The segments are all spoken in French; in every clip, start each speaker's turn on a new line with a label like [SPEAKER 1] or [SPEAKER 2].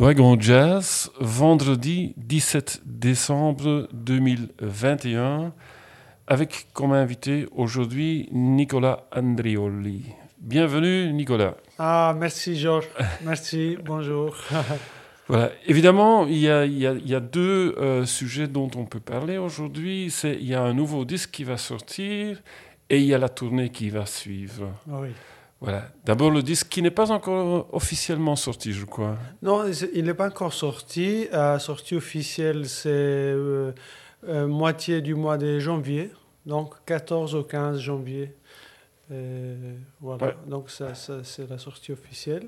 [SPEAKER 1] Wagon Jazz, vendredi 17 décembre 2021, avec comme invité aujourd'hui Nicolas Andrioli. Bienvenue Nicolas.
[SPEAKER 2] Ah, merci Georges. Merci, bonjour.
[SPEAKER 1] Voilà, évidemment, il y a, il y a- il y a deux euh, sujets dont on peut parler aujourd'hui. C'est il y a un nouveau disque qui va sortir et il y a la tournée qui va suivre.
[SPEAKER 2] Ah oui.
[SPEAKER 1] Voilà. D'abord le disque qui n'est pas encore officiellement sorti, je crois.
[SPEAKER 2] Non, il n'est pas encore sorti. La sortie officielle, c'est euh, euh, moitié du mois de janvier, donc 14 au 15 janvier. Euh, voilà,
[SPEAKER 1] Ouais.
[SPEAKER 2] donc ça, ça, c'est la sortie officielle.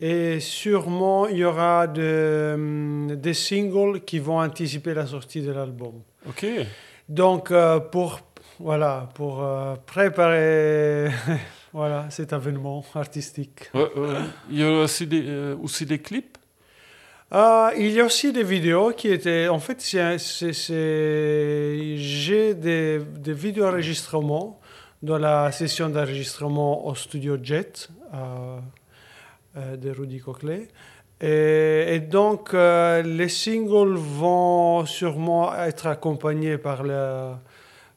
[SPEAKER 2] Et sûrement, il y aura de, des singles qui vont anticiper la sortie de l'album.
[SPEAKER 1] Ok.
[SPEAKER 2] Donc, euh, pour, voilà, pour euh, préparer voilà, cet événement artistique.
[SPEAKER 1] Ouais, ouais. Il y aura aussi des, euh, aussi des clips?
[SPEAKER 2] Euh, il y a aussi des vidéos qui étaient. En fait, j'ai des, des vidéos enregistrements dans la session d'enregistrement au studio Jet euh, euh, de Rudy Coquelet. Et, et donc, euh, les singles vont sûrement être accompagnés par la,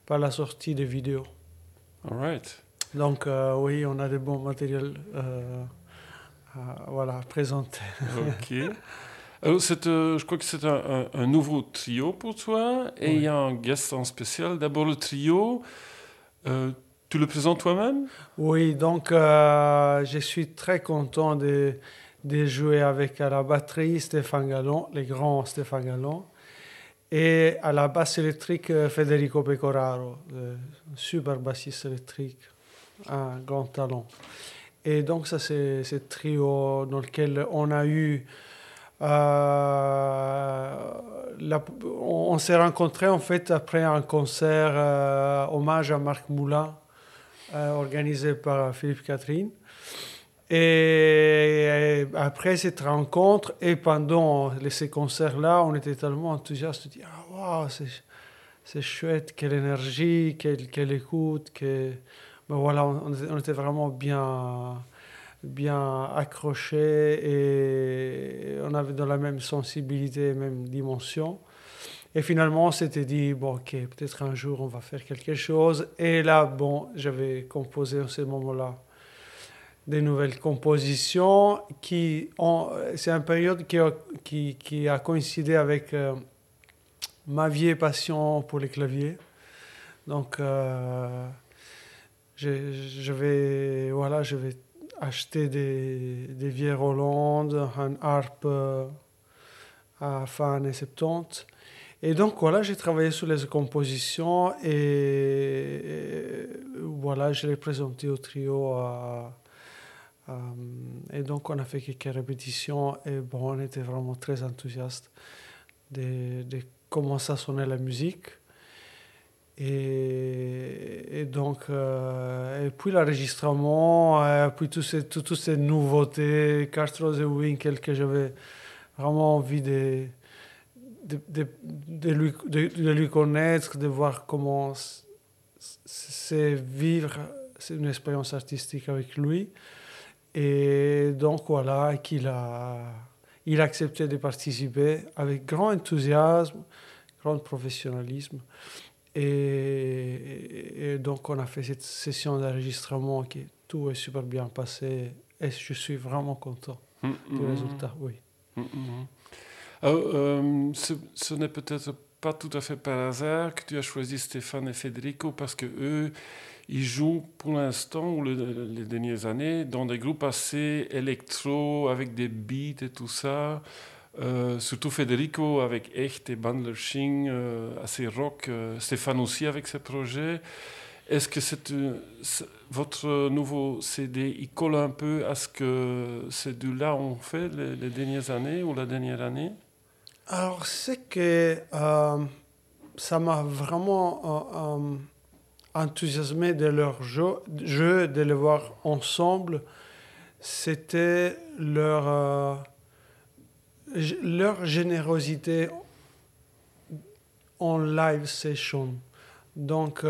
[SPEAKER 2] par la sortie des vidéos.
[SPEAKER 1] All right.
[SPEAKER 2] Donc, euh, oui, on a des bons matériels euh, à voilà, présenter.
[SPEAKER 1] Ok. Alors, euh, je crois que c'est un, un- un nouveau trio pour toi et il y a un guest en spécial. D'abord le trio. Euh, tu le présentes toi-même?
[SPEAKER 2] Oui, donc euh, je suis très content de, de jouer avec à la batterie Stéphane Gallon, le grand Stéphane Gallon, et à la basse électrique Federico Pecoraro, le super bassiste électrique, un grand talent. Et donc ça c'est ce trio dans lequel on a eu... euh, la- on s'est rencontrés en fait après un concert euh, hommage à Marc Moulin euh, organisé par Philippe Catherine. Et, après cette rencontre et pendant ces concerts-là, on était tellement enthousiastes. On dit, ah, waouh, c'est, chouette, quelle énergie, quelle, quelle écoute. Que... Ben voilà, on, était vraiment bien, bien accrochés et on avait dans la même sensibilité, même dimension. Et finalement, on s'était dit, bon, ok, peut-être un jour on va faire quelque chose. Et là, bon, j'avais composé en ce moment-là des nouvelles compositions qui ont. C'est une période qui a, qui, qui a coïncidé avec euh, ma vieille passion pour les claviers. Donc, euh, je, je vais, voilà, je vais acheter des, des vieilles Roland, un harpe euh, à fin années 70. Et donc voilà, j'ai travaillé sur les compositions et, et voilà, je l'ai présenté au trio. et donc on a fait quelques répétitions et bon, on était vraiment très enthousiastes de, de comment ça sonnait la musique. Et, donc, euh, et puis l'enregistrement, et puis tous ces, tout- toutes ces nouveautés, Castro et Winkel que j'avais vraiment envie de, de, de, de lui, de, lui connaître, de voir comment c'est vivre une expérience artistique avec lui. Et donc voilà, qu'il a, il a accepté de participer avec grand enthousiasme, grand professionnalisme. Et, et donc on a fait cette session d'enregistrement qui tout est super bien passé et je suis vraiment content
[SPEAKER 1] Mm,
[SPEAKER 2] du
[SPEAKER 1] mm,
[SPEAKER 2] résultat, oui.
[SPEAKER 1] mm. Alors, euh, ce, ce n'est peut-être pas tout à fait par hasard que tu as choisi Stéphane et Federico parce que eux, ils jouent pour l'instant, ou le- les dernières années, dans des groupes assez électro, avec des beats et tout ça. Euh, surtout Federico avec Echt et Bandlerching, euh, assez rock. euh, Stéphane aussi avec ses projets. Est-ce que c'est, votre nouveau CD, il colle un peu à ce que ces deux-là ont fait les, dernières années ou la dernière année?
[SPEAKER 2] Alors, c'est que euh, ça m'a vraiment euh, enthousiasmé de leur jeu, de les voir ensemble. C'était leur, leur générosité en live session. Donc,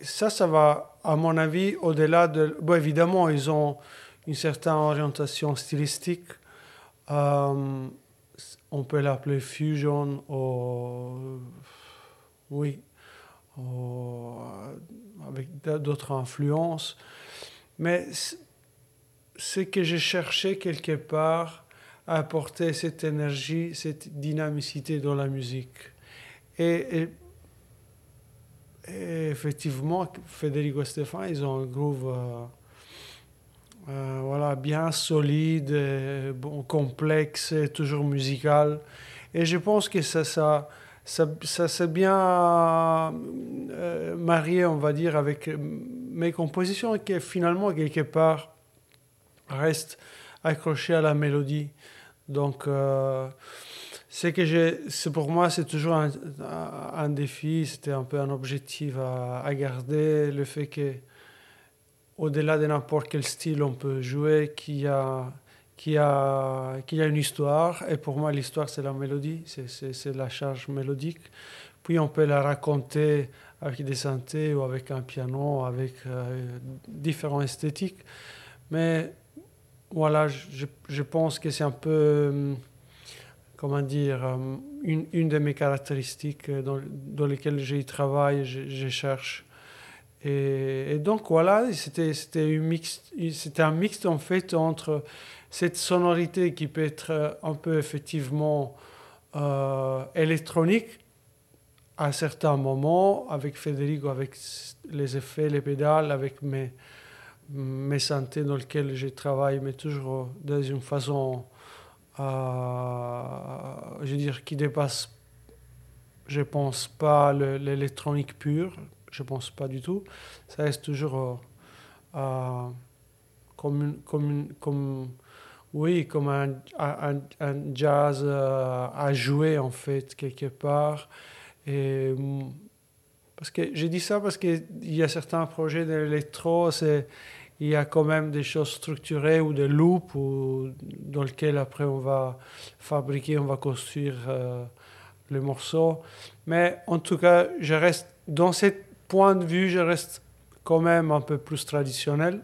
[SPEAKER 2] ça, ça va, à mon avis, au-delà de... Bon, évidemment, ils ont une certaine orientation stylistique. Euh, on peut l'appeler fusion ou... Oui. avec d'autres influences. Mais ce que j'ai cherché quelque part apporter cette énergie, cette dynamicité dans la musique. Et, effectivement, Federico Stéphane, ils ont un groove euh, euh, voilà, bien solide, bon, complexe, toujours musical. Et je pense que ça, ça, ça, s'est bien euh, marié, on va dire, avec mes compositions qui finalement, quelque part, restent accrochées à la mélodie. Donc, c'est que c'est pour moi, c'est toujours un, un défi, c'était un peu un objectif à, garder, le fait que au-delà de n'importe quel style on peut jouer, qu'il y a, qu'il a, y a une histoire, et pour moi l'histoire c'est la mélodie, c'est, la charge mélodique, puis on peut la raconter avec des synthés ou avec un piano, avec euh, différents esthétiques, mais voilà, je, je pense que c'est un peu comment dire, euh, une, une, de mes caractéristiques dans, dans lesquelles je travaille, je, cherche. Et, et, donc voilà, c'était, un mix en fait entre cette sonorité qui peut être un peu effectivement euh, électronique à certains moments, avec Federico, avec les effets, les pédales, avec mes, mes synthés dans lesquels je travaille, mais toujours dans une façon je veux dire, qui dépasse, je pense pas l'électronique pure, je pense pas du tout. Ça reste toujours euh, comme, comme, comme, oui, comme un, un, un jazz euh, à jouer en fait quelque part. Et, parce que j'ai dit ça parce qu'il y a certains projets d'électro, c'est il y a quand même des choses structurées ou des loops dans lesquels après on va fabriquer, on va construire euh, les morceaux. Mais en tout cas, je reste, dans ce point de vue, je reste quand même un peu plus traditionnel.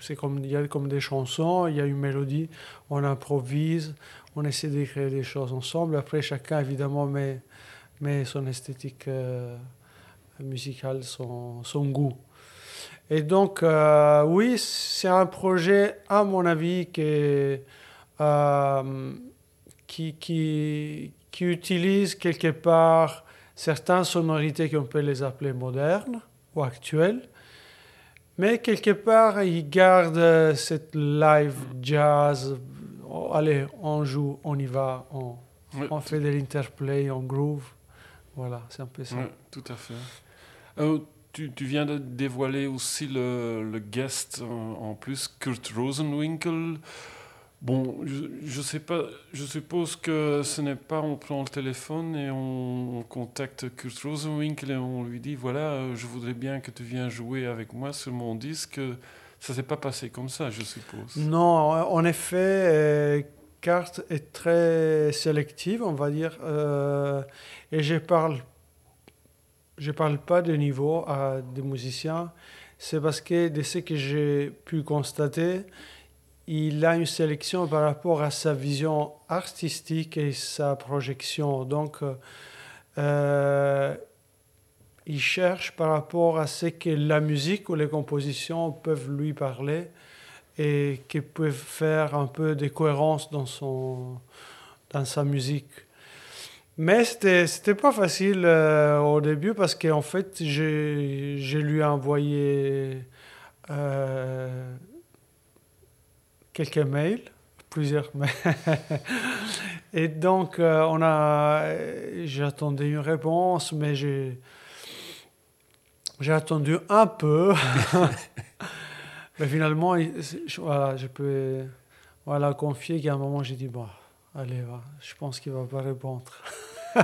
[SPEAKER 2] C'est comme, il y a comme des chansons, il y a une mélodie, on improvise, on essaie d'écrire des choses ensemble. Après, chacun, évidemment, met, met son esthétique euh, musicale, son, son goût. Et donc, euh, oui, c'est un projet, à mon avis, qui, euh, qui, qui, qui, utilise quelque part certaines sonorités qu'on peut les appeler modernes ou actuelles, mais quelque part, il garde cette live jazz. allez, on joue, on y va, on, on fait de l'interplay, on groove. Voilà, c'est un peu ça.
[SPEAKER 1] tout à fait. Euh, tu, viens de dévoiler aussi le, guest en, plus, Kurt Rosenwinkel. Bon, je, sais pas, je suppose que ce n'est pas on prend le téléphone et on, contacte Kurt Rosenwinkel et on lui dit voilà, euh, je voudrais bien que tu viennes jouer avec moi sur mon disque. Ça s'est pas passé comme ça, je suppose.
[SPEAKER 2] Non, en effet, euh, Kurt est très sélective, on va dire, euh, et je parle je ne parle pas de niveau à des musiciens, c'est parce que de ce que j'ai pu constater, il a une sélection par rapport à sa vision artistique et sa projection. Donc, euh, il cherche par rapport à ce que la musique ou les compositions peuvent lui parler et qui peuvent faire un peu de cohérence dans, son, dans sa musique. Mais c'était, c'était pas facile euh, au début parce qu'en fait, j'ai, j'ai lui envoyé euh, quelques mails, plusieurs mails. Et donc, euh, on a, j'attendais une réponse, mais j'ai, J'ai attendu un peu. Mais finalement, voilà, je peux voilà, confier qu'à un moment, j'ai dit, bon, allez, va, je pense qu'il va pas répondre.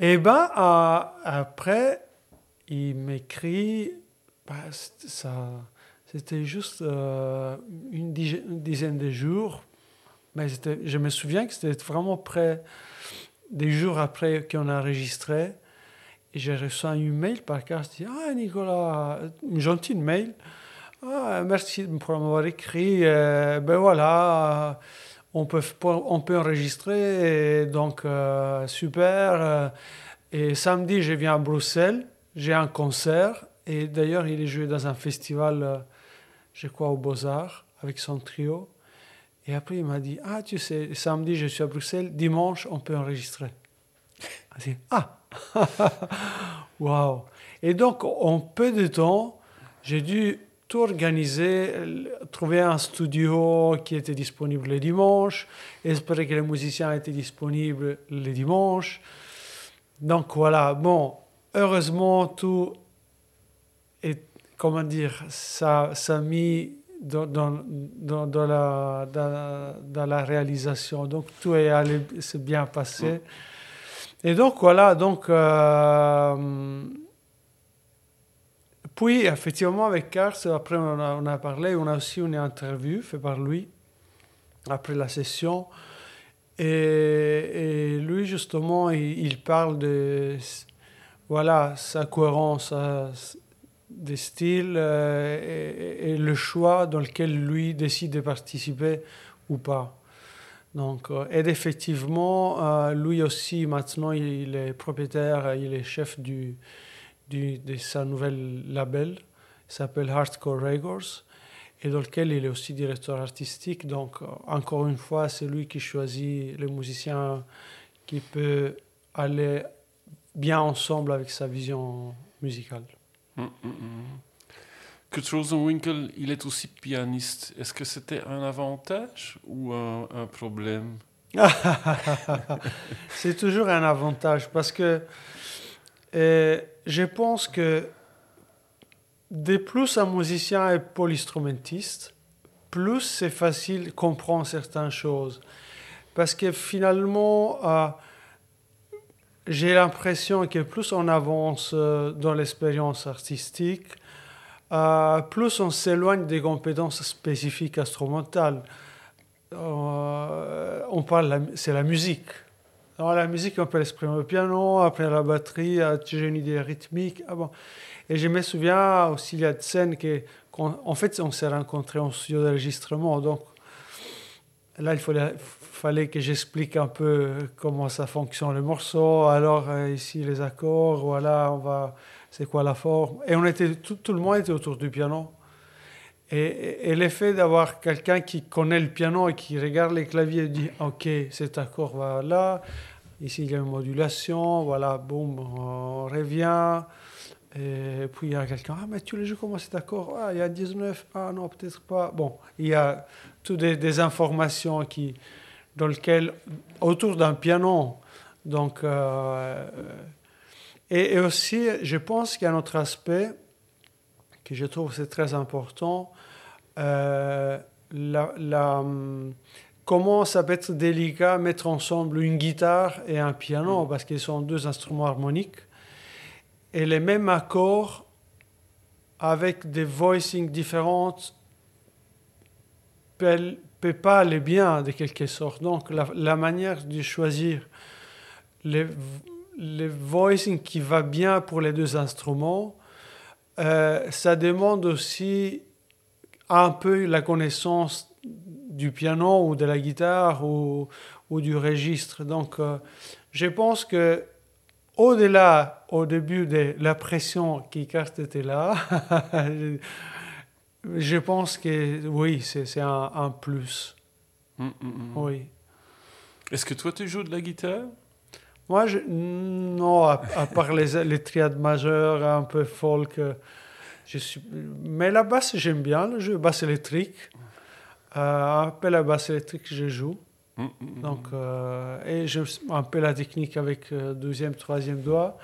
[SPEAKER 2] Et ben après, il m'écrit, bah, ça, c'était juste euh, une, dizaine, de jours, mais je me souviens que c'était vraiment près des jours après qu'on a enregistré. Et j'ai reçu un email par carte, dit Ah, Nicolas, une gentille mail. Ah, merci pour m'avoir écrit. Euh, ben voilà, on peut, on peut enregistrer, donc euh, super. Euh, et samedi, je viens à Bruxelles, j'ai un concert. Et d'ailleurs, il est joué dans un festival, je crois, au Beaux-Arts, avec son trio. Et après, il m'a dit Ah, tu sais, samedi, je suis à Bruxelles, dimanche, on peut enregistrer. Ah Waouh Et donc, en peu de temps, j'ai dû tout organiser, trouver un studio qui était disponible le dimanche, espérer que les musiciens étaient disponibles le dimanche. Donc voilà, bon, heureusement, tout est, comment dire, ça, ça a mis dans, dans, dans, la, dans, la réalisation. Donc tout est allé, c'est bien passé. Et donc voilà, donc euh, puis effectivement avec Kars, après on a, parlé, on a aussi une interview faite par lui après la session. Et, lui justement, il, parle de voilà sa cohérence des styles euh, et, et, le choix dans lequel lui décide de participer ou pas. Donc, euh, et effectivement, euh, lui aussi, maintenant, il est propriétaire, il est chef du, du, de sa nouvelle label, s'appelle Hardcore Records, et dans lequel il est aussi directeur artistique. Donc, euh, encore une fois, c'est lui qui choisit les musiciens qui peuvent aller bien ensemble avec sa vision musicale. Hum, hum.
[SPEAKER 1] Que Rosenwinkel, il est aussi pianiste. Est-ce que c'était un avantage ou un, problème?
[SPEAKER 2] C'est toujours un avantage parce que euh, je pense que de plus un musicien est polyinstrumentiste, plus c'est facile de comprendre certaines choses. Parce que finalement, euh, j'ai l'impression que plus on avance euh, dans l'expérience artistique, plus on s'éloigne des compétences spécifiques instrumentales. On parle, c'est la musique. Dans la musique, on peut l'exprimer au piano, après la batterie, j'ai une idée rythmique. Ah bon. Et je me souviens aussi, il y a des scènes que, en fait, on s'est rencontrés en studio d'enregistrement. Donc là, il fallait, fallait que j'explique un peu comment ça fonctionne le morceau. Alors, euh, ici, les accords, voilà, on va c'est quoi la forme. Et on était, tout, tout, le monde était autour du piano. Et, et l'effet d'avoir quelqu'un qui connaît le piano et qui regarde les claviers et dit Ok, cet accord va là, ici il y a une modulation, voilà, boum, on revient. Et puis il y a quelqu'un Ah, mais tu le joues comment cet accord? Ah, il y a 19, ah non, peut-être pas. Bon, il y a toutes des, informations qui, dans lesquelles, autour d'un piano, donc. Euh, et, aussi, je pense qu'il y a un autre aspect que je trouve c'est très important. Euh, la, comment ça peut être délicat mettre ensemble une guitare et un piano, parce qu'ils sont deux instruments harmoniques, et les mêmes accords avec des voicings différentes ne peut pas aller bien de quelque sorte. Donc la, la manière de choisir les, le voicing qui va bien pour les deux instruments, euh, ça demande aussi un peu la connaissance du piano ou de la guitare ou, ou du registre. Donc, euh, je pense que au-delà, au début de la pression qui carte était là, je pense que oui, c'est un, un, plus. Hum, hum, hum.
[SPEAKER 1] Oui. Est-ce que toi, tu joues de la guitare?
[SPEAKER 2] Moi, je, non, à, part les, les, triades majeures, un peu folk. Euh, je suis, mais la basse, j'aime bien le jeu, basse électrique. Euh, un peu la basse électrique, je joue. Mm, mm, mm. Donc, euh, et je, un peu la technique avec deuxième, troisième doigt.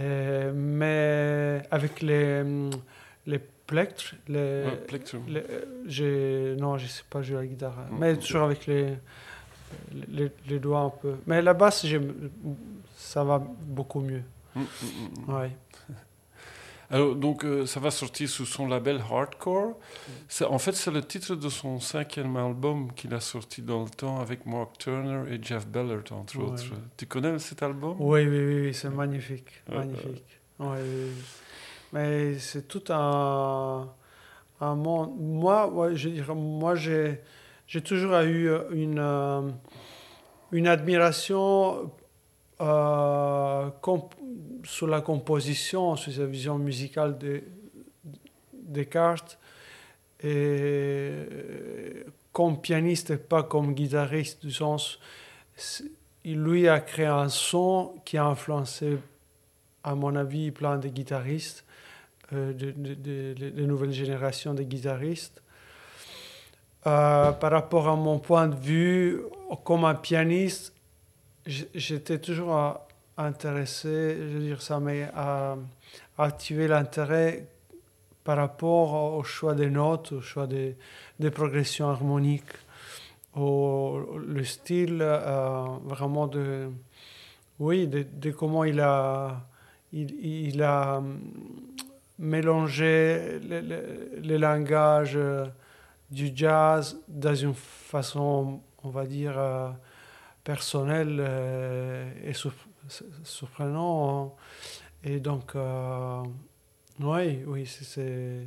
[SPEAKER 2] Euh, mais avec les, les plectres, les,
[SPEAKER 1] Ouais,
[SPEAKER 2] les- euh, j'ai- non, je sais pas jouer à la guitare, mais toujours avec les, les, les doigts un peu. Mais la basse, ça va beaucoup mieux.
[SPEAKER 1] Mm, mm, mm.
[SPEAKER 2] Ouais.
[SPEAKER 1] Alors, donc, euh, ça va sortir sous son label Hardcore. En fait, c'est le titre de son cinquième album qu'il a sorti dans le temps avec Mark Turner et Jeff Ballard, entre
[SPEAKER 2] Ouais.
[SPEAKER 1] autres. Tu connais cet album?
[SPEAKER 2] Oui, oui, oui, oui, c'est magnifique,
[SPEAKER 1] Ouais,
[SPEAKER 2] magnifique. Ouais, oui, oui. Mais c'est tout un, un monde. Moi, je dirais, moi, j'ai, j'ai toujours eu une, euh, une admiration euh, sur la composition, sur sa vision musicale de Descartes, et euh, comme pianiste et pas comme guitariste, du sens, lui a créé un son qui a influencé, à mon avis, plein de guitaristes, euh, de, de- de- de- de nouvelles générations de guitaristes. Euh, par rapport à mon point de vue, comme un pianiste, j'étais toujours euh, intéressé, je veux dire, ça m'a euh, activé l'intérêt par rapport au choix des notes, au choix des, des progressions harmoniques, au le style vraiment de, oui, de, de comment il a, il, il a hum, mélangé le, le- le langage euh, du jazz dans une façon, on va dire, euh, personnelle euh, et surp- surprenante. Et donc, euh, oui, oui, c'est- c'est.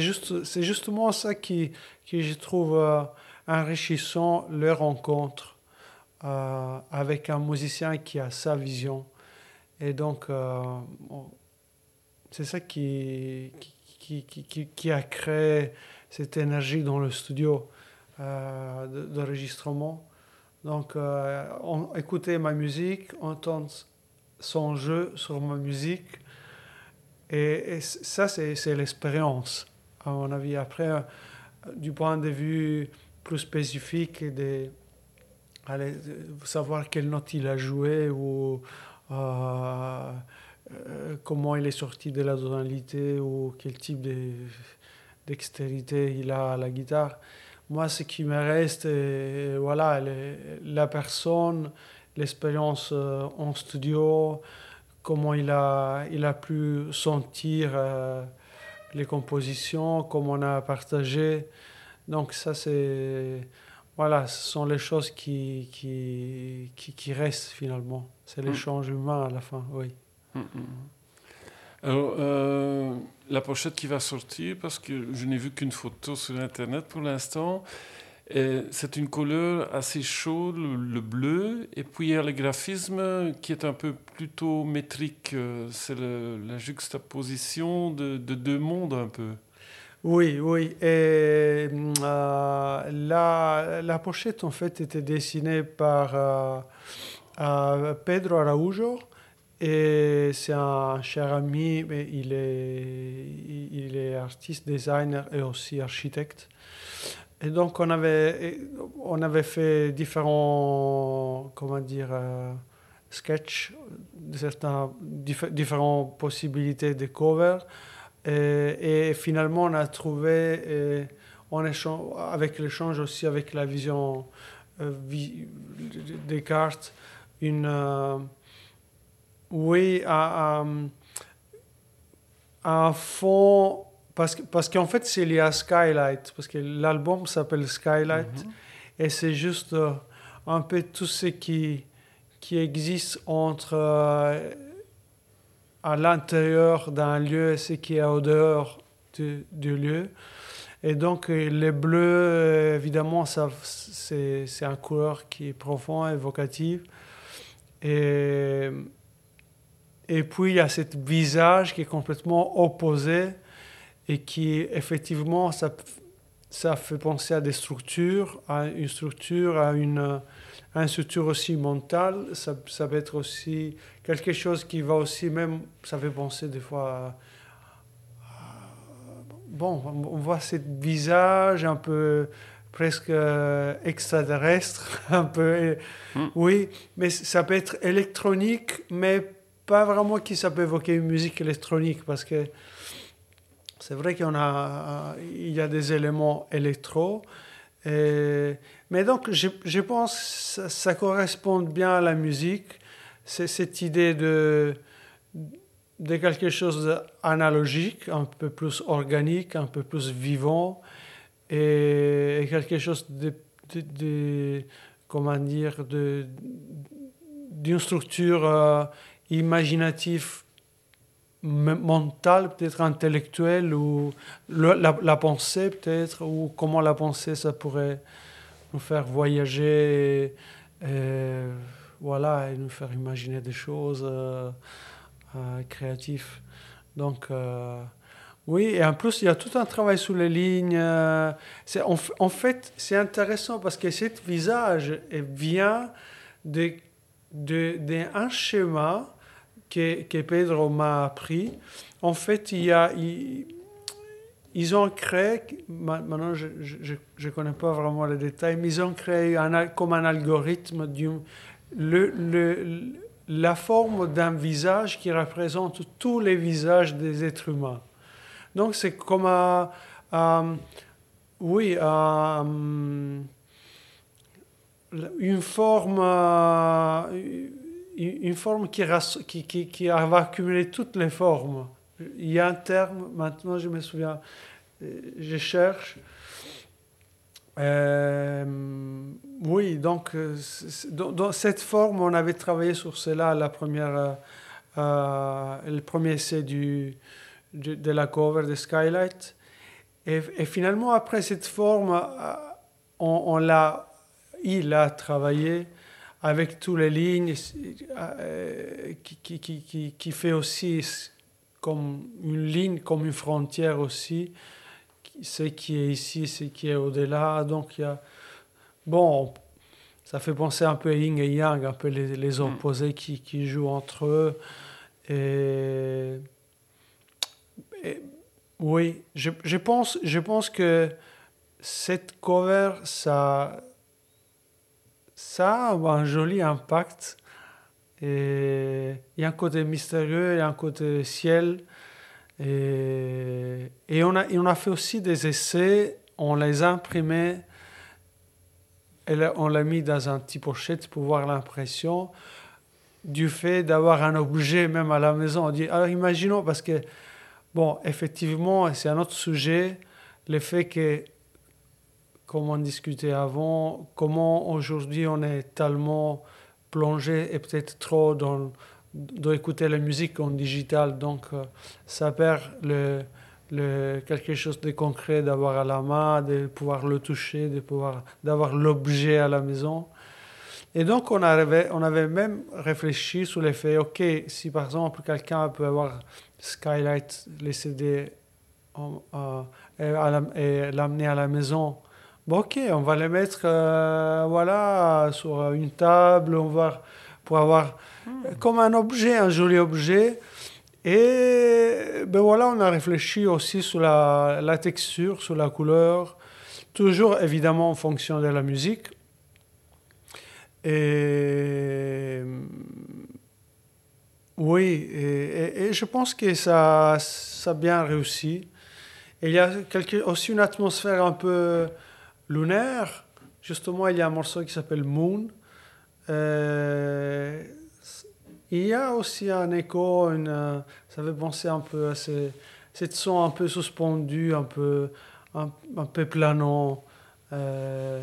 [SPEAKER 2] Juste, justement ça qui, qui je trouve enrichissant, les rencontres avec un musicien qui a sa vision. Et donc, on- c'est ça qui, qui, qui, qui, a créé cette énergie dans le studio euh, de- d'enregistrement. Donc, euh, écouter ma musique, entendre son jeu sur ma musique. Et, ça, c'est l'expérience, à mon avis. Après, euh, du point de vue plus spécifique, de, allez, savoir quelle note il a joué ou euh, comment il est sorti de la tonalité ou quel type de- dextérité il a à la guitare. Moi, ce qui me reste, euh, voilà, le- la personne, l'expérience euh, en studio, comment il a, il a pu sentir euh, les compositions, comment on a partagé. Donc ça, c'est... Voilà, ce sont les choses qui, qui, qui, qui restent finalement. C'est
[SPEAKER 1] Mm.
[SPEAKER 2] l'échange humain à la fin, oui.
[SPEAKER 1] Mm, mm. Alors, euh, la pochette qui va sortir, parce que je n'ai vu qu'une photo sur Internet pour l'instant, c'est une couleur assez chaude, le, le bleu, et puis il y a le graphisme qui est un peu plutôt métrique. euh, C'est la juxtaposition de, de deux mondes un peu.
[SPEAKER 2] Oui, oui. Et euh, la, la pochette, en fait, était dessinée par Pedro Araujo. Et c'est un cher ami, mais il est, il est artiste, designer et aussi architecte. Et donc, on avait, on avait fait différents, comment dire, euh, sketchs, certaines diff- différentes possibilités de cover. Et, finalement, on a trouvé, en échange, avec l'échange aussi avec la vision euh, des cartes, une, euh, oui, un- un fond, parce, parce qu'en fait, c'est lié à Skylight, parce que l'album s'appelle Skylight, et c'est juste euh, un peu tout ce qui, qui existe entre euh, à l'intérieur d'un lieu et ce qui est au dehors du, du lieu. Et donc, euh, les bleus, évidemment, c'est un couleur qui est profond, évocative. Et, et puis, il y a ce visage qui est complètement opposé et qui, effectivement, ça, ça fait penser à des structures, à une structure, à une, à une structure aussi mentale. Ça, ça peut être aussi quelque chose qui va aussi même, ça fait penser des fois à, à- bon, on voit ce visage un peu presque euh, extraterrestre, un peu.
[SPEAKER 1] Hmm.
[SPEAKER 2] Oui, mais ça peut être électronique, mais pas vraiment que ça peut évoquer une musique électronique, parce que c'est vrai y, a, il y a des éléments électro. mais donc, je, je pense que ça, correspond bien à la musique. C'est cette idée de, de quelque chose d'analogique, un peu plus organique, un peu plus vivant, et, quelque chose de, de, comment dire, d'une structure euh, imaginative mentale, peut-être intellectuelle, ou la, pensée peut-être, ou comment la pensée, ça pourrait nous faire voyager, et, voilà, et nous faire imaginer des choses euh, euh, créatives. Donc, oui, et en plus, il y a tout un travail sur les lignes. C'est, en, fait, c'est intéressant parce que ce visage vient d'un de, de, schéma que, que Pedro m'a appris. En fait, il y a, ils, ont créé, maintenant je ne connais pas vraiment les détails, mais ils ont créé un, comme un algorithme du, le, le, la forme d'un visage qui représente tous les visages des êtres humains. Donc c'est comme un, oui, une forme, une forme qui, qui, qui, qui, va accumuler toutes les formes. Il y a un terme, maintenant je me souviens, je cherche. Euh, oui, donc dans, cette forme, on avait travaillé sur cela la première, euh, le premier essai du, de, la cover de Skylight. Et, finalement, après cette forme, euh, on, l'a, il a travaillé avec toutes les lignes euh, qui, qui, qui, qui, fait aussi comme une ligne, comme une frontière aussi, ce qui est ici, ce qui est au-delà. Donc, il y a, bon, ça fait penser un peu à Yin et Yang, un peu les, les hmm. opposés qui, qui jouent entre eux. Et oui, je, je, pense, je pense que cette cover, ça, ça a un joli impact. Et il y a un côté mystérieux, il y a un côté ciel. Et, et on, a, on a fait aussi des essais, on les a imprimés, et on l'a mis dans un petit pochette pour voir l'impression du fait d'avoir un objet même à la maison. On dit, alors imaginons, parce que Bon, effectivement, c'est un autre sujet, le fait que, comme on discutait avant, comment aujourd'hui on est tellement plongé et peut-être trop dans d'écouter la musique en digital, donc euh, ça perd le, le, quelque chose de concret d'avoir à la main, de pouvoir le toucher, de pouvoir d'avoir l'objet à la maison. Et donc on avait, on avait même réfléchi sur le fait, ok, si par exemple quelqu'un peut avoir Skylight, les CD euh, et l'amener à la maison. Bon, ok, on va les mettre euh, voilà, sur une table, on va, pour avoir hmm. comme un objet, un joli objet. Et ben voilà, on a réfléchi aussi sur la, la texture, sur la couleur, toujours évidemment en fonction de la musique. Et oui, et, je pense que ça, ça a bien réussi. Et il y a aussi une atmosphère un peu lunaire. Justement, il y a un morceau qui s'appelle Moon. Euh, il y a aussi un écho, une, ça fait penser un peu à ces, cette son un peu suspendu, un peu, un, peu planant. Euh,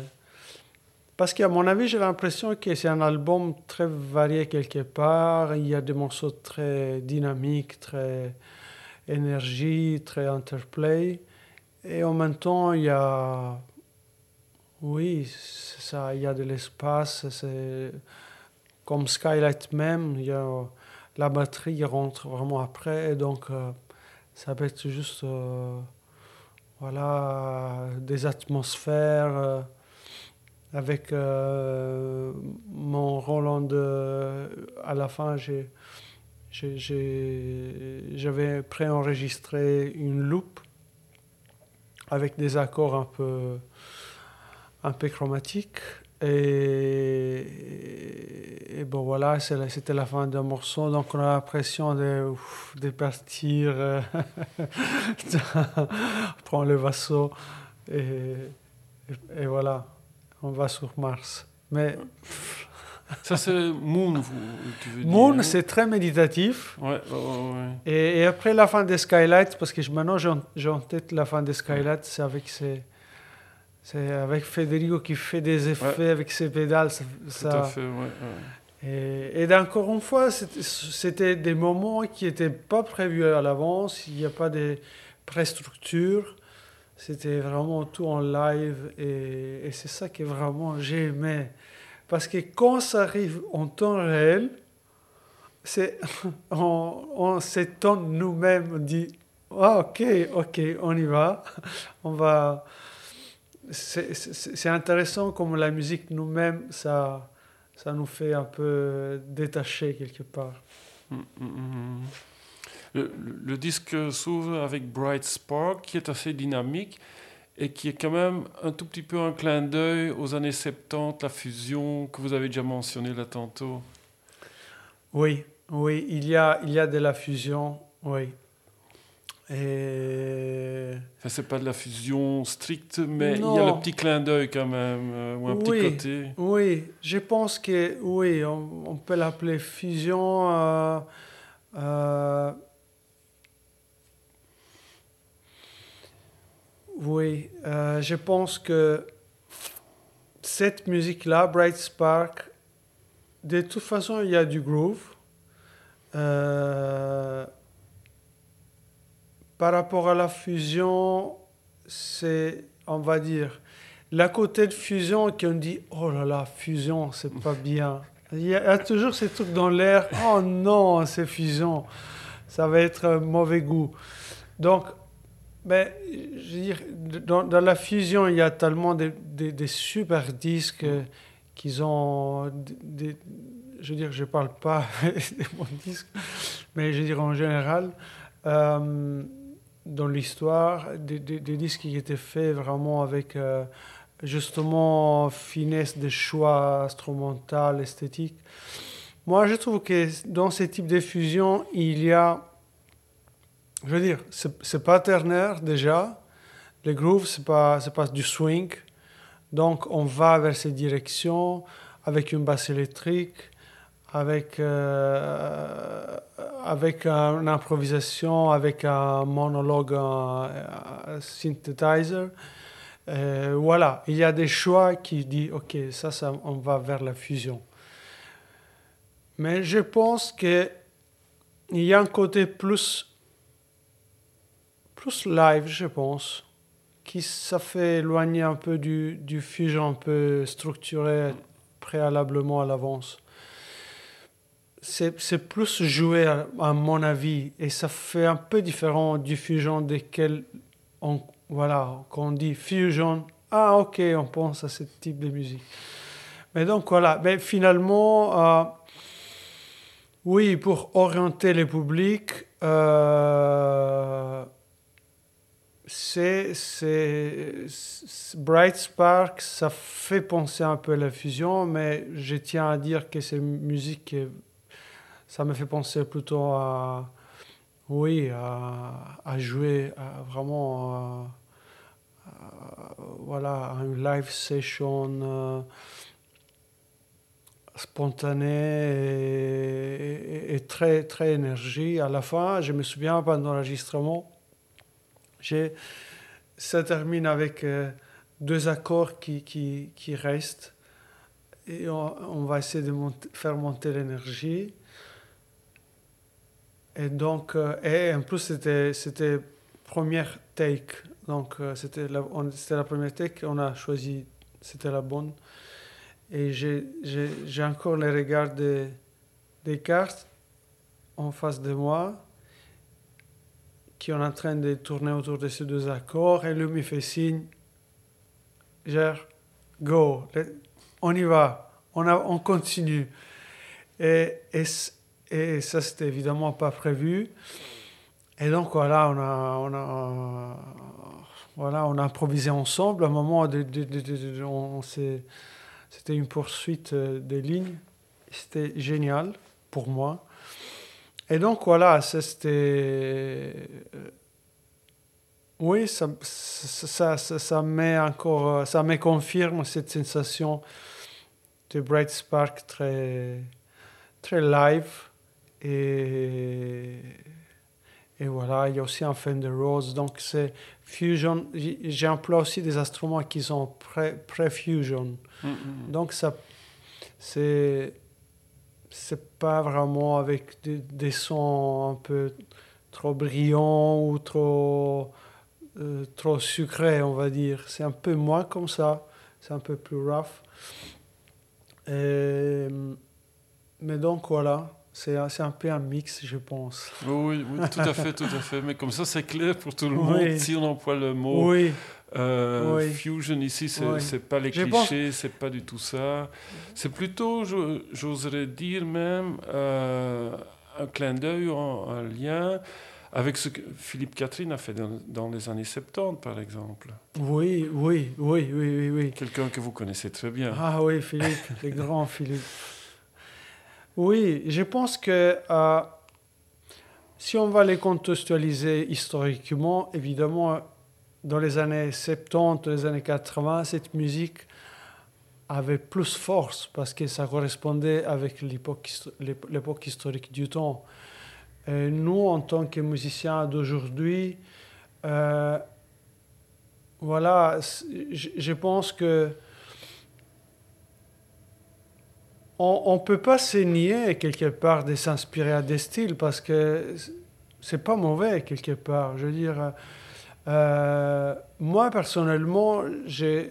[SPEAKER 2] parce qu'à mon avis, j'ai l'impression que c'est un album très varié quelque part. Il y a des morceaux très dynamiques, très énergie, très interplay. Et en même temps, il y a. Oui, ça, il y a de l'espace. C'est comme Skylight même, y a la batterie rentre vraiment après. Et donc, euh, ça peut être juste. Euh, voilà, des atmosphères. Euh, avec mon Roland à la fin, j'avais préenregistré une loupe avec des accords un peu, un peu chromatique. Et, et bon voilà, c'était la fin d'un morceau, donc on a l'impression de, de partir, euh, prendre le vaisseau et, et, voilà, on va sur Mars. Mais
[SPEAKER 1] ça c'est Moon, tu veux
[SPEAKER 2] Moon, c'est très méditatif.
[SPEAKER 1] Ouais, ouais,
[SPEAKER 2] et, et, après la fin des Skylights, parce que maintenant j'ai en tête la fin des Skylights, c'est avec ces c'est avec Federico qui fait des effets avec ses pédales. Ça,
[SPEAKER 1] Tout à fait, ouais,
[SPEAKER 2] Et, et encore une fois, c'était des moments qui n'étaient pas prévus à l'avance. Il n'y a pas de pré-structure. C'était vraiment tout en live. Et, et c'est ça que vraiment j'ai aimé. Parce que quand ça arrive en temps réel, c'est, on, on s'étonne nous-mêmes, on dit ah, ok, ok, on y va. On va c'est intéressant comme la musique nous-mêmes, ça, ça nous fait un peu détacher quelque part.
[SPEAKER 1] Mm, mm, mm, le, le, disque s'ouvre avec Bright Spark, qui est assez dynamique et qui est quand même un tout petit peu un clin d'œil aux années 70, la fusion que vous avez déjà mentionné là tantôt.
[SPEAKER 2] Oui, oui, il y a, il y a de la fusion, oui. Et...
[SPEAKER 1] Enfin, c'est pas de la fusion stricte, mais il y a le petit clin d'œil quand même, euh, ou un petit côté.
[SPEAKER 2] Oui, je pense que oui, on, peut l'appeler fusion. Euh, euh, oui, je pense que cette musique-là, Bright Spark, de toute façon, il y a du groove. Par rapport à la fusion, c'est, on va dire, la côté de fusion qui on dit oh là là, fusion, c'est pas bien. Il y, a, toujours ces trucs dans l'air oh non, c'est fusion, ça va être mauvais goût. Donc, ben, je veux dire, dans, la fusion, il y a tellement de, super disques qu'ils ont. Des, je veux dire, je parle pas des bons disques, mais je veux dire en général. Euh, dans l'histoire, des, disques qui étaient faits vraiment avec euh, justement finesse de choix instrumental, esthétique. Moi, je trouve que dans ce type de fusion, il y a, je veux dire, c'est pas ternaire déjà. Le groove, c'est pas, pas du swing. Donc, on va vers cette direction avec une basse électrique, avec, euh, avec une improvisation, avec un monologue, un. Euh, voilà, il y a des choix qui disent, OK, ça, ça, on va vers la fusion. Mais je pense qu'il y a un côté plus, plus live, je pense, qui ça fait éloigner un peu du, du fusion un peu structuré préalablement à l'avance c'est plus joué à, mon avis et ça fait un peu différent du fusion desquels on voilà quand on dit fusion. Ah ok on pense à ce type de musique. Mais donc voilà. Mais finalement euh, oui pour orienter le public euh, c'est Bright Spark ça fait penser un peu à la fusion mais je tiens à dire que c'est musique ça me fait penser plutôt à, oui, à, jouer à vraiment voilà, une live session euh, spontanée et, très, très énergie. À la fin, je me souviens pendant l'enregistrement, ça termine avec euh, deux accords qui, qui, qui restent et on, va essayer de faire monter l'énergie. Et donc, euh, et en plus, c'était, c'était première take. Donc, euh, c'était, la, c'était la première take, on a choisi, c'était la bonne. Et j'ai, j'ai, encore les regards des, des cartes en face de moi qui sont en train de tourner autour de ces deux accords. Et lui me fait signe, genre, go, on y va, on, a, on continue. Et et ça, c'était évidemment pas prévu. Et donc voilà, on a, on a voilà, on a improvisé ensemble. À un moment, c'était une poursuite euh, des lignes. C'était génial pour moi. Et donc voilà, c'était... Euh, oui, ça, ça, ça, ça, encore, ça me confirme cette sensation de Bright Spark très, très live. Et, et voilà, il y a aussi un Fender Rose. Donc c'est fusion. J'emploie aussi des instruments qui sont pré-fusion. Mm, mm, mm. Donc ça, c'est c'est pas vraiment avec des, des, sons un peu trop brillants ou trop euh, trop sucrés, on va dire. C'est un peu moins comme ça. C'est un peu plus rough. Et, mais donc voilà, c'est un peu un mix, je pense.
[SPEAKER 1] Oui, oui, tout à fait, tout à fait. Mais comme ça, c'est clair pour tout le monde. Si on emploie le mot oui. Euh, fusion ici, c'est n'est pas les clichés, c'est pas du tout ça. C'est plutôt, j'oserais dire même, euh, un clin d'œil, un, lien avec ce que Philippe Catherine a fait dans, les années 70, par exemple.
[SPEAKER 2] Oui, oui, oui, oui, oui.
[SPEAKER 1] Quelqu'un que vous connaissez très bien.
[SPEAKER 2] Ah oui, Philippe, le grand Philippe. Oui, je pense que euh, si on va les contextualiser historiquement, évidemment, dans les années 70, les années 80, cette musique avait plus force parce que ça correspondait avec l'époque historique du temps. Nous, en tant que musiciens d'aujourd'hui, euh, voilà, je pense que on ne peut pas se nier quelque part de s'inspirer à des styles parce que c'est pas mauvais quelque part. Je veux dire, euh, moi personnellement, je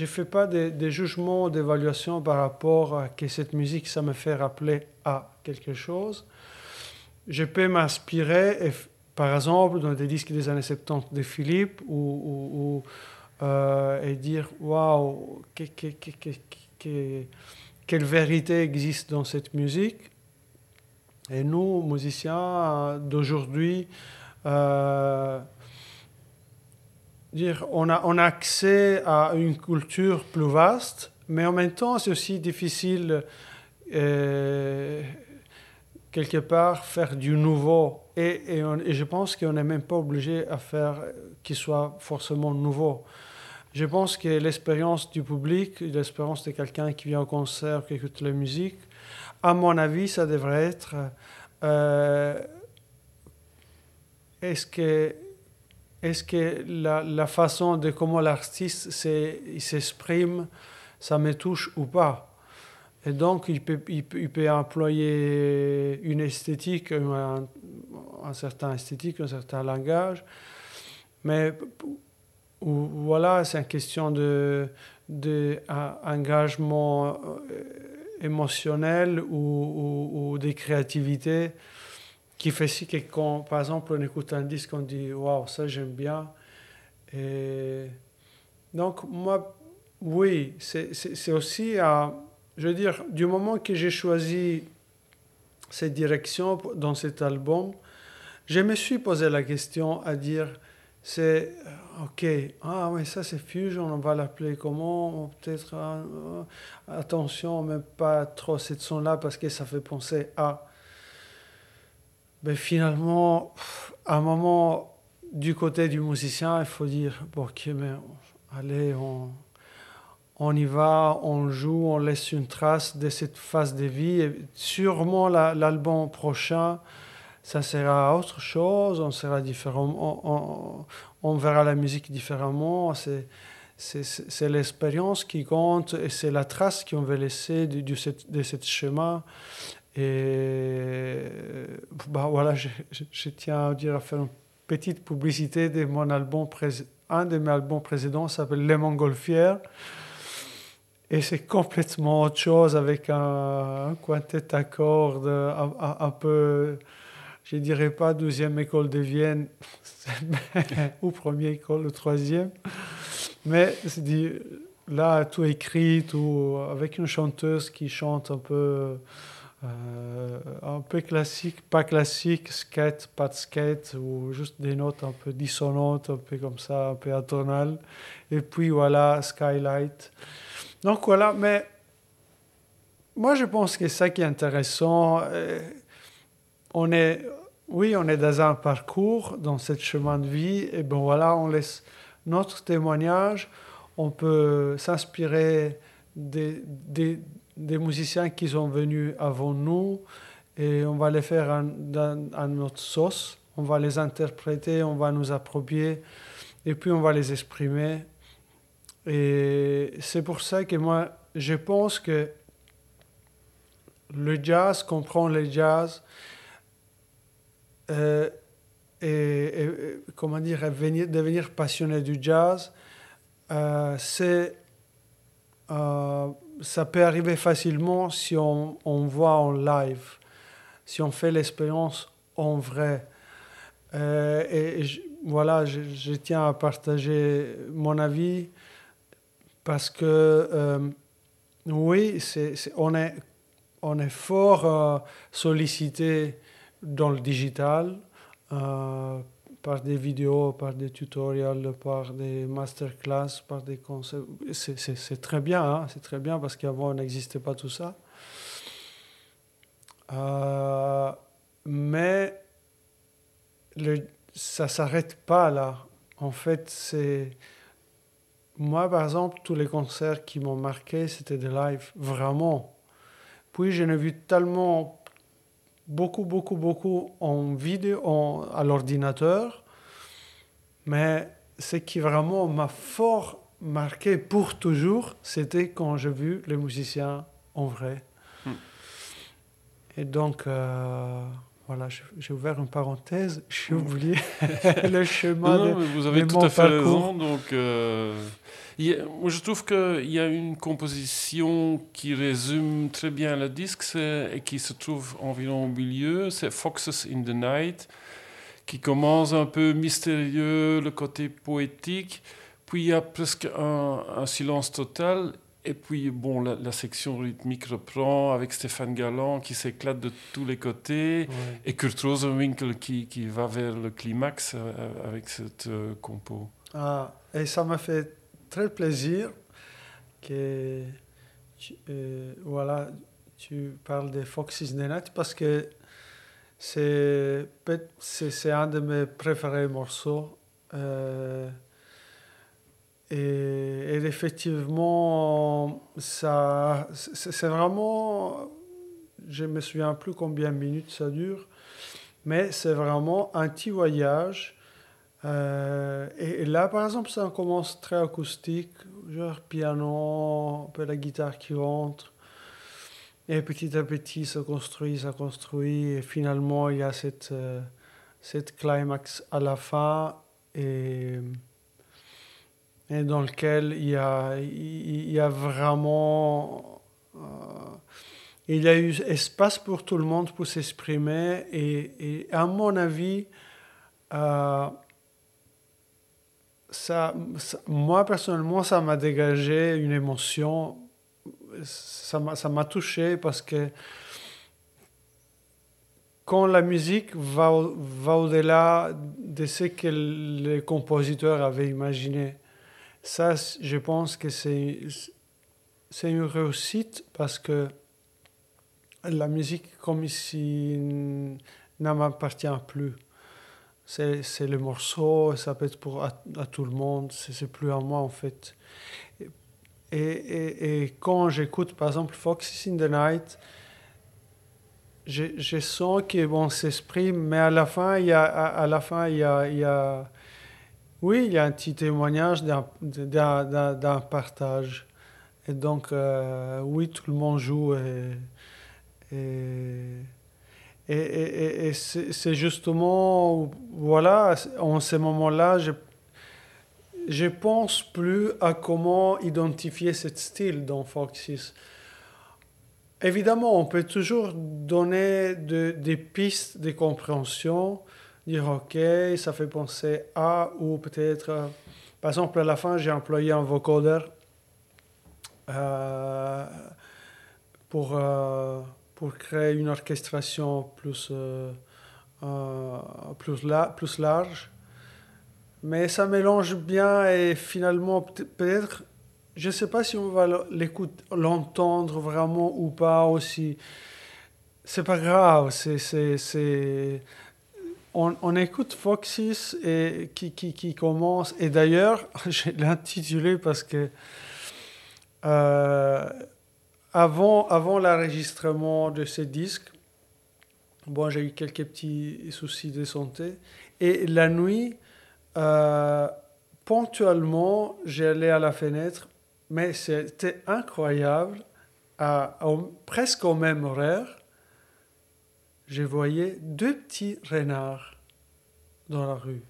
[SPEAKER 2] ne fais pas des, jugements, d'évaluation par rapport à que cette musique, ça me fait rappeler à quelque chose. Je peux m'inspirer, par exemple, dans des disques des années 70 de Philippe, ou, euh, et dire waouh, quelle vérité existe dans cette musique. Et nous, musiciens d'aujourd'hui, euh, on, a, on a accès à une culture plus vaste, mais en même temps, c'est aussi difficile, euh, quelque part, faire du nouveau. Et, et, je pense qu'on n'est même pas obligé à faire qu'il soit forcément nouveau. Je pense que l'expérience du public, l'expérience de quelqu'un qui vient au concert, qui écoute la musique, à mon avis, ça devrait être euh, est-ce que, est que la, la, façon de comment l'artiste s'exprime, ça me touche ou pas. Et donc, il peut, il peut, employer une esthétique, un, un, certain esthétique, un certain langage, mais voilà, c'est une question de, de engagement euh, émotionnel ou, ou, de créativité qui fait si que par exemple, on écoute un disque, on dit waouh, ça j'aime bien. Donc, moi, oui, c'est aussi, à, je veux dire, du moment que j'ai choisi cette direction dans cet album, je me suis posé la question à dire c'est ok, ah oui, ça c'est Fusion, on va l'appeler comment Peut-être, ah, ah, attention, même pas trop cette son-là parce que ça fait penser à. Mais finalement, à un moment, du côté du musicien, il faut dire ok, mais allez, on, on y va, on joue, on laisse une trace de cette phase de vie. Et sûrement l'album prochain, ça sera autre chose, on sera différent, on, on, verra la musique différemment. C'est, c'est, l'expérience qui compte et c'est la trace qu'on veut laisser de, de, cette, de ce chemin. Et bah voilà, je, je, tiens à dire faire une petite publicité de mon album, un de mes albums précédents s'appelle Les Montgolfières. Et c'est complètement autre chose avec un, quintet à cordes un, un, peu, je dirais pas deuxième école de Vienne ou première école, ou troisième. Mais c'est dit, là, tout écrit, tout avec une chanteuse qui chante un peu euh, un peu classique, pas classique, skate, pas de skate, ou juste des notes un peu dissonantes, un peu comme ça, un peu atonales. Et puis voilà, Skylight. Donc voilà, mais moi je pense que ça qui est intéressant, euh, on est, oui, on est dans un parcours, dans ce chemin de vie, et ben voilà, on laisse notre témoignage, on peut s'inspirer des, des musiciens qui sont venus avant nous et on va les faire à, notre sauce. On va les interpréter, on va nous approprier et puis on va les exprimer. Et c'est pour ça que moi, je pense que le jazz, comprendre le jazz, euh, et, comment dire, devenir passionné du jazz, euh, c'est euh, ça peut arriver facilement si on, on, voit en live, si on fait l'expérience en vrai. Et, voilà, je, tiens à partager mon avis parce que oui, c'est, on, est, on est fort sollicité dans le digital par des vidéos, par des tutoriels, par des masterclass, par des concepts. C'est très bien, hein, c'est très bien parce qu'avant, n'existait pas tout ça. Euh, mais le, ça s'arrête pas là. En fait, c'est. Moi, par exemple, tous les concerts qui m'ont marqué, c'était des lives, vraiment. Puis, je n'ai vu tellement beaucoup, beaucoup, beaucoup en vidéo, à l'ordinateur. Mais ce qui vraiment m'a fort marqué pour toujours, c'était quand j'ai vu les musiciens en vrai. Hmm. Et donc, euh, voilà, j'ai ouvert une parenthèse, j'ai hmm. oublié le chemin non,
[SPEAKER 1] de, Vous avez tout à fait raison. Donc, euh, moi, je trouve qu'il y a une composition qui résume très bien le disque et qui se trouve environ au milieu. C'est Foxes in the Night, qui commence un peu mystérieux, le côté poétique. Puis il y a presque un, silence total. Et puis, bon, la, section rythmique reprend avec Stéphane Galland qui s'éclate de tous les côtés et Kurt Rosenwinkel qui, qui, va vers le climax euh, avec cette euh, compo.
[SPEAKER 2] Ah, et ça m'a fait très plaisir que tu, euh, voilà, tu parles de the Night parce que c'est, c'est, un de mes préférés morceaux. Euh, et, effectivement, ça, c'est, vraiment, je me souviens plus combien de minutes ça dure, mais c'est vraiment un petit voyage euh, et, là, par exemple, ça commence très acoustique, genre piano, un peu la guitare qui rentre. Et petit à petit, ça construit, ça construit. Et finalement, il y a cette, euh, cette climax à la fin et, et dans lequel il y a, il y a vraiment... Euh, il y a eu espace pour tout le monde pour s'exprimer. Et, et, à mon avis, ça, moi personnellement, ça m'a dégagé une émotion. Ça m'a touché parce que quand la musique va, va au-delà de ce que les compositeurs avaient imaginé, ça, je pense que c'est une réussite parce que la musique comme ici ne m'appartient plus c'est le morceau, ça peut être pour à, tout le monde, c'est plus à moi en fait. Et, et, et quand j'écoute par exemple Foxes in the Night, je, je sens qu'on s'exprime, mais à la fin, il y a, à, la fin, il y a, il y a, oui, il y a un petit témoignage d'un partage. Et donc, euh, oui, tout le monde joue et, et et, et, c'est justement, voilà, en ce moment-là, je je pense plus à comment identifier ce style dans Foxys. Évidemment, on peut toujours donner des pistes de compréhension, dire OK, ça fait penser à, ou peut-être, par exemple, à la fin, j'ai employé un vocoder euh, pour. Euh, pour créer une orchestration plus, euh, plus, la, plus large. Mais ça mélange bien et finalement, peut-être, je ne sais pas si on va l'écouter, l'entendre vraiment ou pas aussi. C'est pas grave, c'est, On, écoute Foxys et qui, qui, commence. Et d'ailleurs, je l'ai intitulé parce que euh, avant, avant l'enregistrement de ce disque, bon, j'ai eu quelques petits soucis de santé. Et la nuit, euh, ponctuellement, j'allais à la fenêtre, mais c'était incroyable. À, presque au même horaire, je voyais deux petits renards dans la rue.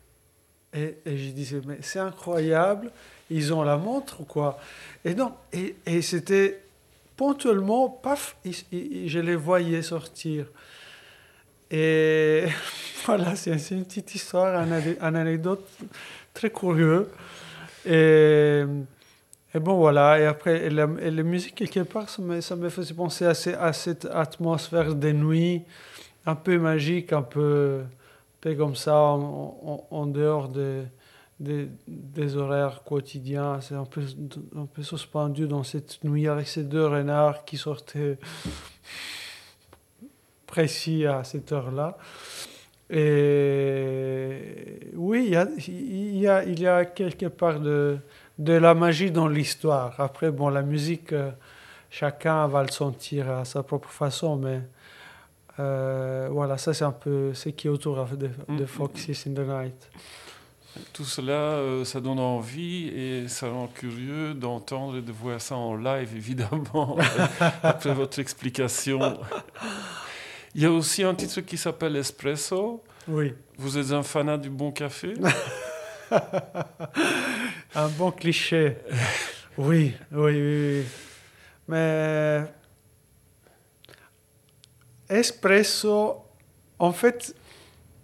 [SPEAKER 2] Et, et je disais, mais c'est incroyable, ils ont la montre ou quoi? Et non, et, et c'était ponctuellement, paf, je les voyais sortir. Et voilà, c'est une petite histoire, une, anecdote très curieuse. Et, et, bon, voilà. Et après, et la, musique, quelque part, ça me, ça me faisait penser à, à, cette atmosphère de nuit, un peu magique, un peu, un comme ça, en, en, dehors de, des, horaires quotidiens. C'est un peu, un peu suspendu dans cette nuit avec ces deux renards qui sortaient précis à cette heure-là. Et oui, il y a, y a, y a quelque part de, de la magie dans l'histoire. Après, bon, la musique, euh, chacun va le sentir à sa propre façon, mais euh, voilà, ça c'est un peu ce qui est autour de, de mm. Foxes in the Night.
[SPEAKER 1] Tout cela, euh, ça donne envie et ça rend curieux d'entendre et de voir ça en live, évidemment, après votre explication. Il y a aussi un titre qui s'appelle Espresso.
[SPEAKER 2] Oui.
[SPEAKER 1] Vous êtes un fanat du bon café?
[SPEAKER 2] Un bon cliché. Oui, oui, oui. Mais espresso, en fait,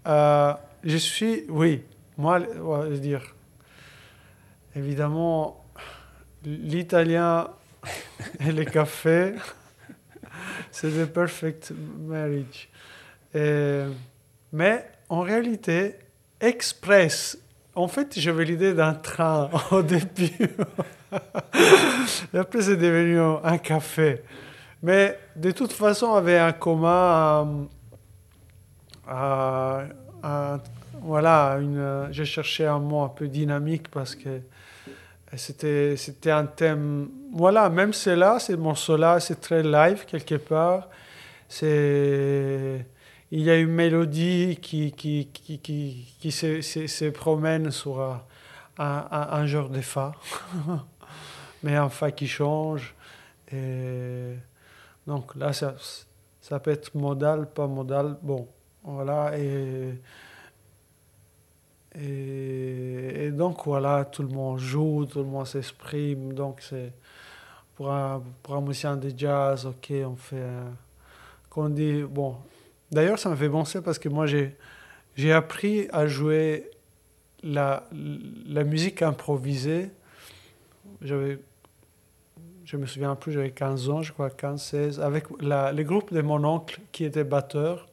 [SPEAKER 2] euh, je suis, oui, moi, je veux dire, évidemment, l'italien et le café, c'est le perfect marriage. mais en réalité, express, en fait, j'avais l'idée d'un train au début. et après, c'est devenu un café. Mais de toute façon, on avait un commun, un, un, voilà, une, j'ai cherché un mot un peu dynamique parce que c'était, c'était un thème. Voilà, même cela, ces morceaux-là, c'est très live quelque part. C'est, il y a une mélodie qui, qui, qui, qui, qui se, se, promène sur un, un, genre de fa, mais un fa qui change. Donc là, ça, ça peut être modal, pas modal. Bon, voilà. Et et, donc voilà, tout le monde joue, tout le monde s'exprime. Donc c'est pour un, pour musicien de jazz, ok, on fait. qu'on dit, bon. D'ailleurs, ça me fait penser parce que moi j'ai, j'ai appris à jouer la, la musique improvisée. J'avais. Je me souviens plus, j'avais 15 ans, je crois, 15, 16, avec la, le groupe de mon oncle qui était batteur.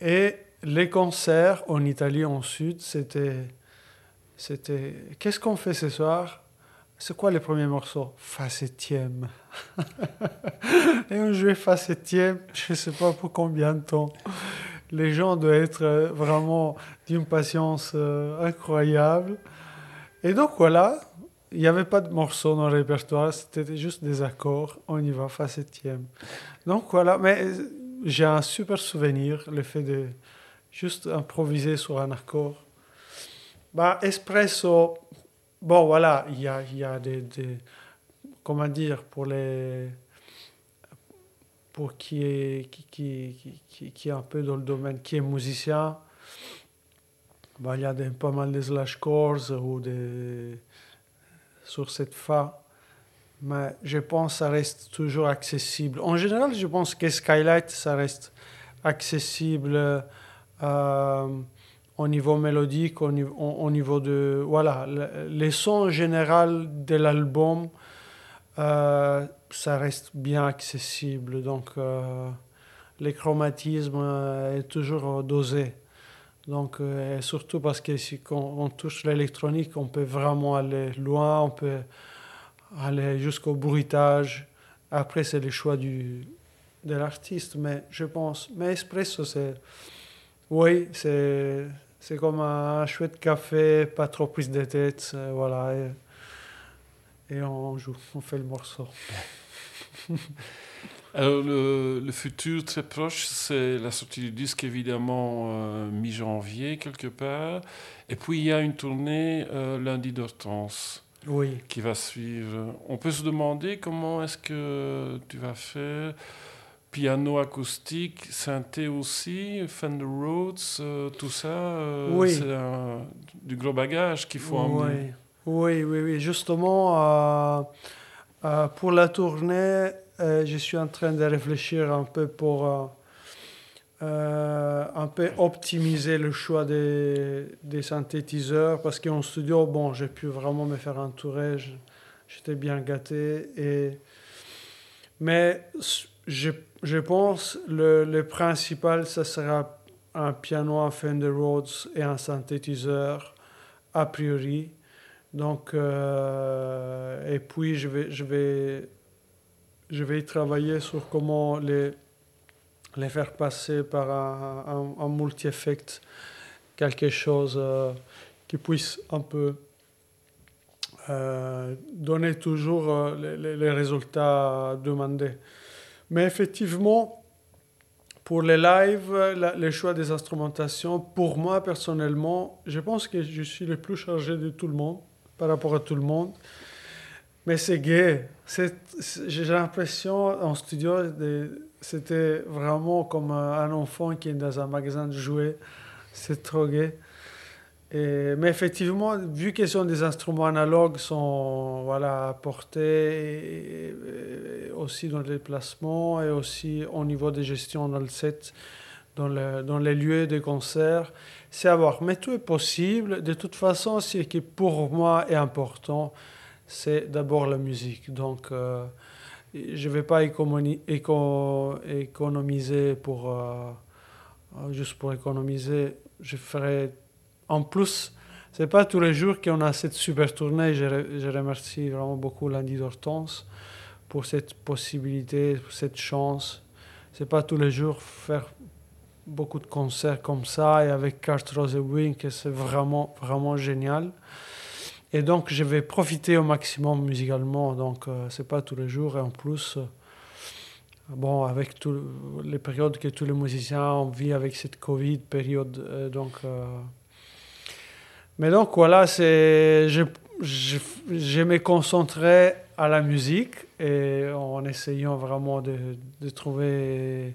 [SPEAKER 2] Et les concerts en Italie, en Sud, c'était. c'était Qu'est-ce qu'on fait ce soir? C'est quoi les premiers morceaux Fa septième. Et on jouait Fa septième, je ne sais pas pour combien de temps. Les gens doivent être euh, vraiment d'une patience euh, incroyable. Et donc voilà, il n'y avait pas de morceaux dans le répertoire, c'était juste des accords. On y va, Fa septième. Donc voilà, mais euh, j'ai un super souvenir, le fait de juste improviser sur un accord. Bah, espresso, bon voilà, il y a, y a des, des, comment dire, pour les, pour qui est, qui, qui, qui, qui, est un peu dans le domaine, qui est musicien, bah, il y a des, pas mal de slash chords ou des, sur cette fa. Mais je pense que ça reste toujours accessible. En général, je pense que Skylight, ça reste accessible euh, au niveau mélodique, au niveau, au niveau de... Voilà, les sons en général de l'album, euh, ça reste bien accessible. Donc, euh, les chromatismes est toujours dosé. Donc, euh, surtout parce que si on, touche l'électronique, on peut vraiment aller loin, on peut aller jusqu'au bruitage. Après, c'est le choix du, de l'artiste, mais je pense. Mais espresso, c'est. Oui, c'est. C'est comme un chouette café, pas trop prise de tête, euh, voilà. Et on joue, on fait le morceau.
[SPEAKER 1] Alors, le, le futur très proche, c'est la sortie du disque, évidemment, euh, mi-janvier, quelque part. Et puis, il y a une tournée euh, lundi d'Hortense
[SPEAKER 2] Oui.
[SPEAKER 1] qui va suivre. On peut se demander comment est-ce que tu vas faire piano acoustique, synthé aussi, Fender Rhodes, euh, tout ça.
[SPEAKER 2] Oui.
[SPEAKER 1] C'est du gros bagage qu'il faut emmener.
[SPEAKER 2] oui, oui, oui. Justement, pour la tournée, je suis en train de réfléchir un peu pour euh, euh, un peu optimiser le choix des, des synthétiseurs parce qu'en studio, bon, j'ai pu vraiment me faire entourer, j'étais bien gâté. Et... Mais je, je pense le, le principal, ça sera un piano, un Fender Rhodes et un synthétiseur a priori. Donc, euh, et puis je vais, je vais, je vais travailler sur comment les, les faire passer par un, un, multi-effect, quelque chose euh, qui puisse un peu euh, donner toujours euh, les, les- les résultats demandés. Mais effectivement, pour les lives, la- le choix des instrumentations, pour moi personnellement, je pense que je suis le plus chargé de tout le monde, par rapport à tout le monde. Mais c'est gay. J'ai l'impression en studio, c'était vraiment comme un enfant qui est dans un magasin de jouets. C'est trop gay. Et, mais effectivement, vu ce sont des instruments analogues, sont voilà, et aussi dans les placements et aussi au niveau de gestion dans le set, dans, le- dans les lieux de concert, c'est à voir. Mais tout est possible. De toute façon, ce qui pour moi est important, c'est d'abord la musique. Donc, euh, je ne vais pas éco- économiser pour, euh, euh, juste pour économiser. Je ferai en plus, c'est pas tous les jours qu'on a cette super tournée. Je, je remercie vraiment beaucoup Lundi d'Hortense pour cette possibilité, pour cette chance. C'est pas tous les jours faire beaucoup de concerts comme ça et avec Cart Rose Wing, que c'est vraiment, vraiment génial. Et donc, je vais profiter au maximum musicalement. Donc, euh, c'est pas tous les jours. Et en plus, euh, bon, avec tout, les périodes que tous les musiciens ont vit avec cette Covid période, euh, donc. euh, mais donc voilà, c'est, je, je, je me concentrais à la musique et en essayant vraiment de, de trouver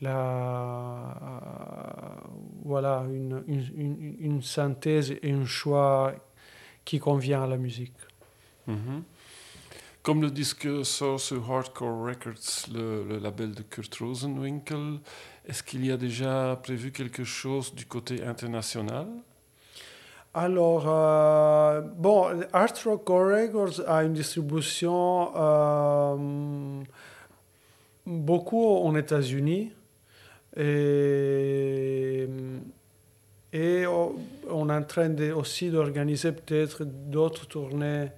[SPEAKER 2] la, voilà, une, une, une synthèse et un choix qui convient à la musique.
[SPEAKER 1] Mhm. Comme le disque sort sur Hardcore Records, le, le label de Kurt Rosenwinkel, est-ce qu'il y a déjà prévu quelque chose du côté international?
[SPEAKER 2] Alors, euh, bon, Art Rock Records a une distribution euh, beaucoup aux États-Unis et, et on est en train de, aussi d'organiser peut-être d'autres tournées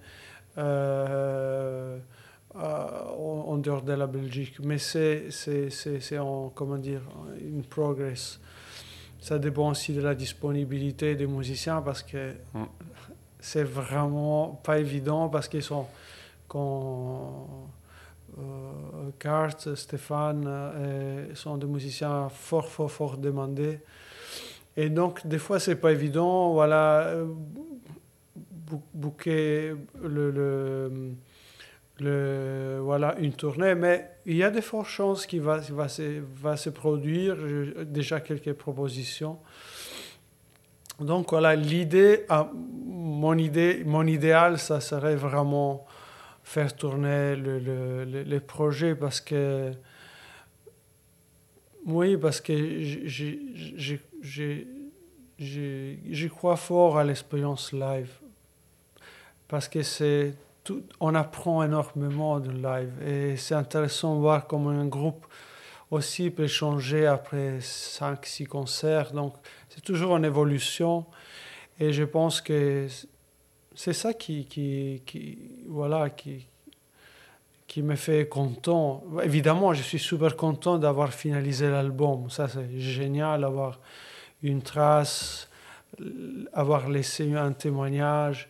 [SPEAKER 2] euh, euh, en, dehors de la Belgique. Mais c'est, c'est, c'est, c'est en, comment dire, in progress. Ça dépend aussi de la disponibilité des musiciens parce que
[SPEAKER 1] Mm.
[SPEAKER 2] c'est vraiment pas évident parce qu'ils sont quand euh, Kart, Stéphane euh, sont des musiciens fort fort fort demandés et donc des fois c'est pas évident voilà euh, bou- booker le, le, voilà une tournée. Mais il y a de fortes chances qu'il va, va, se, va se produire J'ai déjà quelques propositions. Donc voilà l'idée ah, mon idée mon idéal ça serait vraiment faire tourner le, le, le- les projets parce que oui parce que j'y crois fort à l'expérience live parce que c'est tout, on apprend énormément de live. Et c'est intéressant de voir comment un groupe aussi peut changer après 5-6 concerts. Donc, c'est toujours en évolution. Et je pense que c'est ça qui, qui, qui, voilà, qui, qui me fait content. Évidemment, je suis super content d'avoir finalisé l'album. Ça, c'est génial, avoir une trace, avoir laissé un témoignage.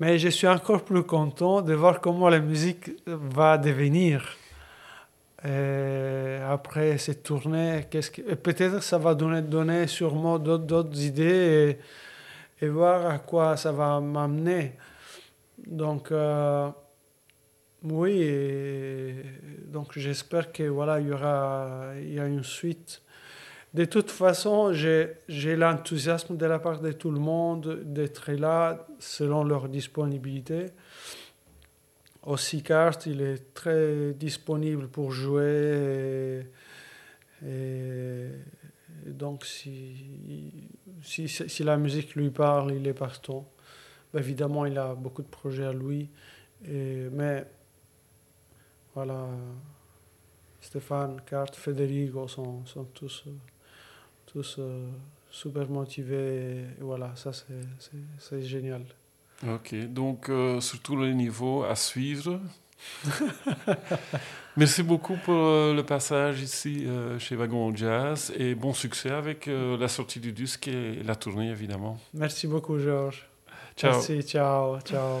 [SPEAKER 2] Mais je suis encore plus content de voir comment la musique va devenir. Et après cette tournée, qu'est-ce que... peut-être ça va donner, donner sûrement d'autres idées et, voir à quoi ça va m'amener. Donc, euh, oui, donc j'espère que voilà, il y aura il y a une suite. De toute façon, j'ai l'enthousiasme de la part de tout le monde d'être là selon leur disponibilité. Aussi, carte, il est très disponible pour jouer. Et, donc, si, si, si, la musique lui parle, il est partant. évidemment, il a beaucoup de projets à lui. Mais voilà, Stéphane, Carte, Federico sont, sont tous, tous euh, super motivés. Et voilà, ça c'est génial.
[SPEAKER 1] Ok, donc euh, sur tous les niveaux à suivre. Merci beaucoup pour euh, le passage ici chez Wagon Jazz et bon succès avec la sortie du disque et la tournée évidemment.
[SPEAKER 2] Merci beaucoup Georges.
[SPEAKER 1] Ciao.
[SPEAKER 2] Merci, ciao, ciao.